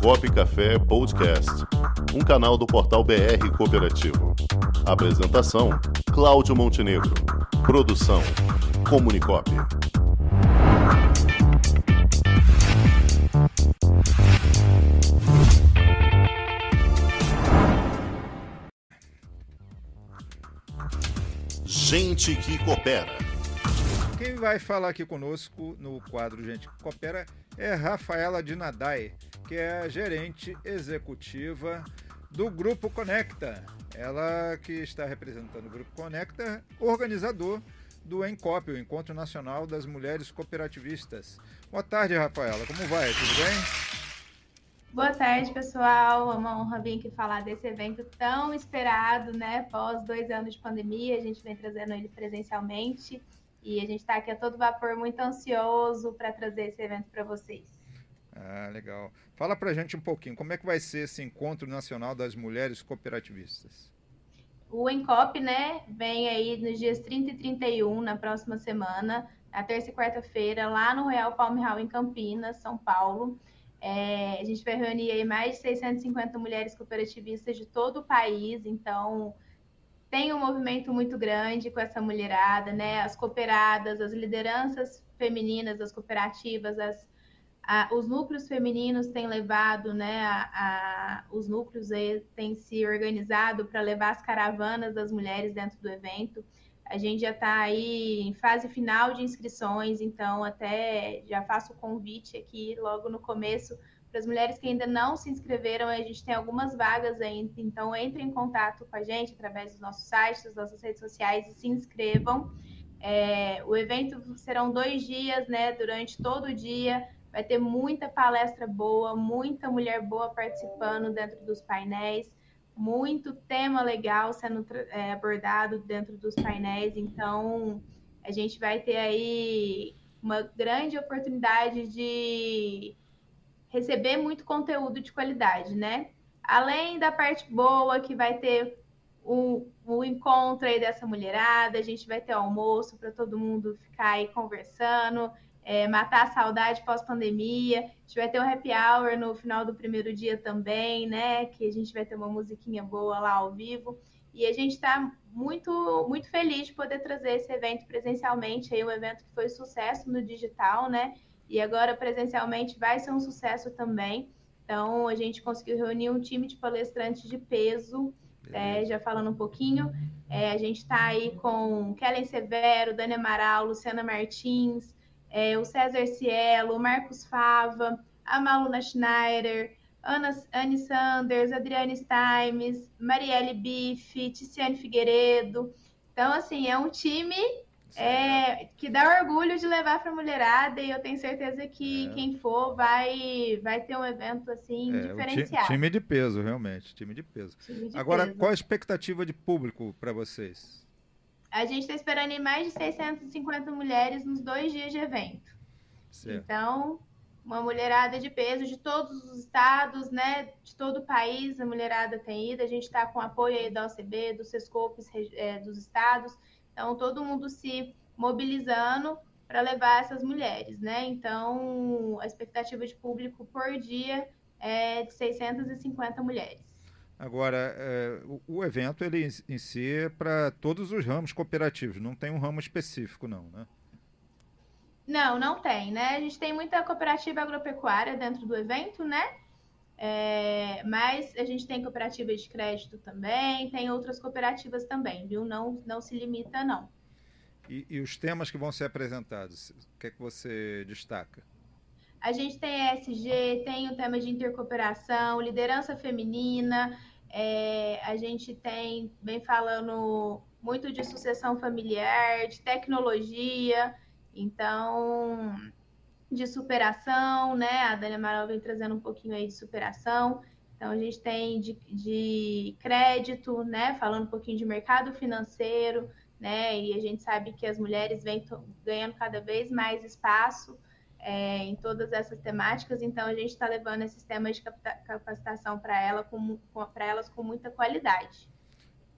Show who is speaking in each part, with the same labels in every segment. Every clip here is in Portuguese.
Speaker 1: Comunicop Café Podcast, um canal do portal BR Cooperativo. Apresentação: Cláudio Montenegro. Produção: Comunicop. Gente que coopera.
Speaker 2: Quem vai falar aqui conosco no quadro Gente que Coopera é Rafaela Dinadai, que é gerente executiva do Grupo Conecta. Ela que está representando o Grupo Conecta, organizador do ENCOP, o Encontro Nacional das Mulheres Cooperativistas. Boa tarde, Rafaela. Como vai? Tudo bem?
Speaker 3: Boa tarde, pessoal. É uma honra vir aqui falar desse evento tão esperado, né? Após dois anos de pandemia, a gente vem trazendo ele presencialmente e a gente está aqui a todo vapor, muito ansioso para trazer esse evento para vocês.
Speaker 2: Ah, legal. Fala para a gente um pouquinho, como é que vai ser esse Encontro Nacional das Mulheres Cooperativistas?
Speaker 3: O ENCOP, né, vem aí nos dias 30 e 31, na próxima semana, na terça e quarta-feira, lá no Royal Palm Hall, em Campinas, São Paulo. É, a gente vai reunir aí mais de 650 mulheres cooperativistas de todo o país, então tem um movimento muito grande com essa mulherada, né? As cooperadas, as lideranças femininas das cooperativas, as, a, os núcleos femininos têm levado, né? A, a, os núcleos têm se organizado para levar as caravanas das mulheres dentro do evento. A gente já está aí em fase final de inscrições, então até já faço o convite aqui logo no começo para as mulheres que ainda não se inscreveram, a gente tem algumas vagas ainda, então entre em contato com a gente através dos nossos sites, das nossas redes sociais e se inscrevam. É, o evento serão dois dias, né? Durante todo o dia vai ter muita palestra boa, muita mulher boa participando dentro dos painéis muito tema legal sendo é, abordado dentro dos painéis, então a gente vai ter aí uma grande oportunidade de receber muito conteúdo de qualidade, né? Além da parte boa, que vai ter o, o encontro aí dessa mulherada, a gente vai ter almoço para todo mundo ficar aí conversando, é, matar a saudade pós-pandemia. A gente vai ter um happy hour no final do primeiro dia também, né? Que a gente vai ter uma musiquinha boa lá ao vivo. E a gente está muito, muito feliz de poder trazer esse evento presencialmente, aí um evento que foi sucesso no digital, né? E agora presencialmente vai ser um sucesso também. Então a gente conseguiu reunir um time de palestrantes de peso, é, já falando um pouquinho. É, a gente está aí com Kellen Severo, Dani Amaral, Luciana Martins, é, o César Cielo, o Marcos Fava, a Maluna Schneider, Ana, Anne Sanders, Adriane Stimes, Marielle Bife, Ticiane Figueiredo. Então, assim, é um time é, que dá orgulho de levar para a mulherada e eu tenho certeza que é. quem for vai, vai ter um evento assim é, diferenciado.
Speaker 2: Time de peso, realmente, time de peso. Time de Agora, peso. qual a expectativa de público para vocês?
Speaker 3: A gente está esperando em mais de 650 mulheres nos dois dias de evento. Certo. Então, uma mulherada de peso de todos os estados, né? De todo o país, a mulherada tem ido. A gente está com apoio aí da OCB, dos SESCOPs é, dos estados. Então, todo mundo se mobilizando para levar essas mulheres, né? Então, a expectativa de público por dia é de 650 mulheres.
Speaker 2: Agora, é, o, o, evento ele em si é para todos os ramos cooperativos, não tem um ramo específico, não, né?
Speaker 3: Não, não tem, né? A gente tem muita cooperativa agropecuária dentro do evento, né? É, mas a gente tem cooperativa de crédito também, tem outras cooperativas também, viu? Não, não se limita, não.
Speaker 2: E, e os temas que vão ser apresentados, o que é que você destaca?
Speaker 3: A gente tem ESG, tem o tema de intercooperação, liderança feminina, é, a gente tem, vem falando muito de sucessão familiar, de tecnologia, então, de superação, né? A Dani Amaral vem trazendo um pouquinho aí de superação. Então, a gente tem de, de crédito, né? Falando um pouquinho de mercado financeiro, né? E a gente sabe que as mulheres vêm ganhando cada vez mais espaço é, em todas essas temáticas, então a gente está levando esses temas de capacitação para ela com, elas com muita qualidade.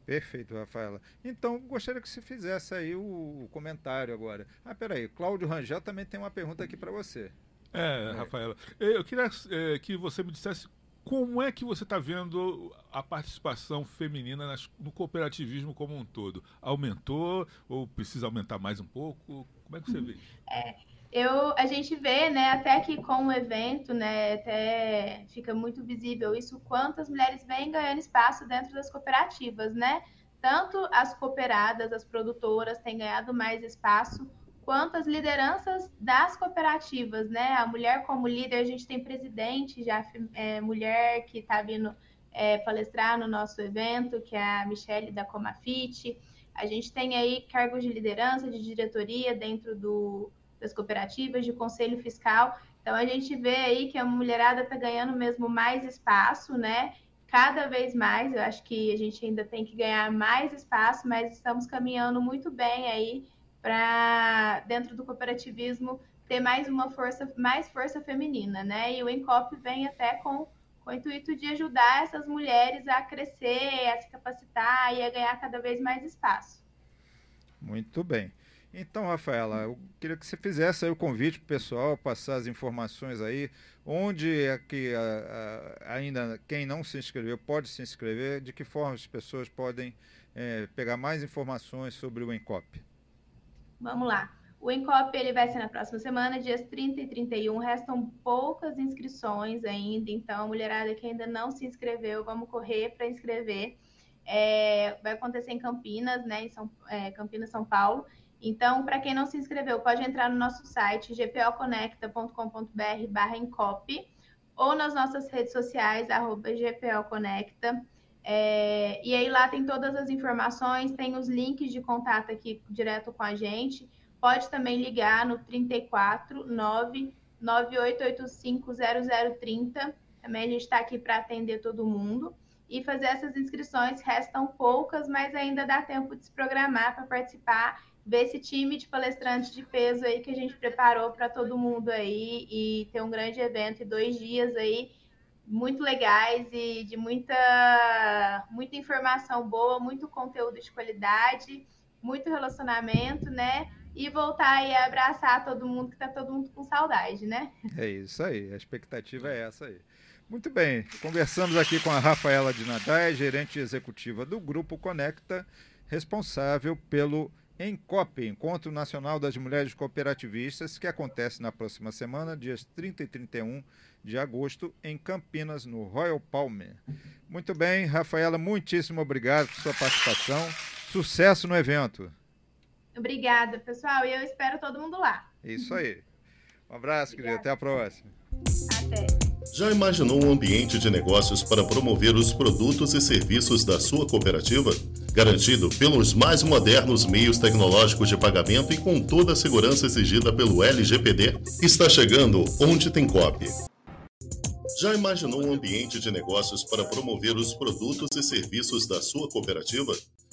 Speaker 2: Perfeito, Rafaela. Então, gostaria que você fizesse aí o comentário agora. Ah, peraí, Cláudio Rangel também tem uma pergunta aqui para você.
Speaker 4: É, Rafaela, eu queria é, que você me dissesse como é que você está vendo a participação feminina nas, no cooperativismo como um todo? Aumentou ou precisa aumentar mais um pouco? Como é que você vê?
Speaker 3: É, eu, a gente vê, né, até que com o evento, né, até fica muito visível isso, quantas mulheres vêm ganhando espaço dentro das cooperativas, né? Tanto as cooperadas, as produtoras têm ganhado mais espaço, quanto as lideranças das cooperativas, né? A mulher como líder, a gente tem presidente já é, mulher que está vindo é, palestrar no nosso evento, que é a Michelle da Comafit. A gente tem aí cargos de liderança, de diretoria dentro do, das cooperativas, de conselho fiscal. Então a gente vê aí que a mulherada está ganhando mesmo mais espaço, né? Cada vez mais, eu acho que a gente ainda tem que ganhar mais espaço, mas estamos caminhando muito bem aí para dentro do cooperativismo ter mais uma força, mais força feminina, né? E o Encop vem até com, com o intuito de ajudar essas mulheres a crescer, a se capacitar e a ganhar cada vez mais espaço.
Speaker 2: Muito bem. Então, Rafaela, eu queria que você fizesse o convite para o pessoal, passar as informações aí, onde é que a, a, ainda quem não se inscreveu pode se inscrever, de que forma as pessoas podem é, pegar mais informações sobre o Encop.
Speaker 3: Vamos lá. O Encop ele vai ser na próxima semana, dias 30 e 31. Restam poucas inscrições ainda, então, mulherada que ainda não se inscreveu, vamos correr para inscrever. É, vai acontecer em Campinas, né? Em São, é, Campinas, São Paulo. Então, para quem não se inscreveu, pode entrar no nosso site gpoconecta.com.br barra Encop ou nas nossas redes sociais, gpoconecta. É, e aí lá tem todas as informações, tem os links de contato aqui direto com a gente. Pode também ligar no 34 9 0030. Também a gente está aqui para atender todo mundo. E fazer essas inscrições restam poucas, mas ainda dá tempo de se programar para participar, ver esse time de palestrantes de peso aí que a gente preparou para todo mundo aí e ter um grande evento em dois dias aí muito legais e de muita, muita informação boa, muito conteúdo de qualidade, muito relacionamento, né? E voltar e abraçar todo mundo que tá todo mundo com saudade, né?
Speaker 2: É isso aí, a expectativa é essa aí. Muito bem, conversamos aqui com a Rafaela de Nadai, gerente executiva do Grupo Conecta, responsável pelo ENCOP, Encontro Nacional das Mulheres Cooperativistas, que acontece na próxima semana, dias 30 e 31 de agosto, em Campinas, no Royal Palmer. Muito bem, Rafaela, muitíssimo obrigado por sua participação. Sucesso no evento.
Speaker 3: Obrigada, pessoal, e eu espero todo mundo lá.
Speaker 2: Isso aí. Um abraço, querido. Até a próxima.
Speaker 3: Até.
Speaker 1: Já imaginou um ambiente de negócios para promover os produtos e serviços da sua cooperativa? Garantido pelos mais modernos meios tecnológicos de pagamento e com toda a segurança exigida pelo LGPD? Está chegando onde tem copy. Já imaginou um ambiente de negócios para promover os produtos e serviços da sua cooperativa?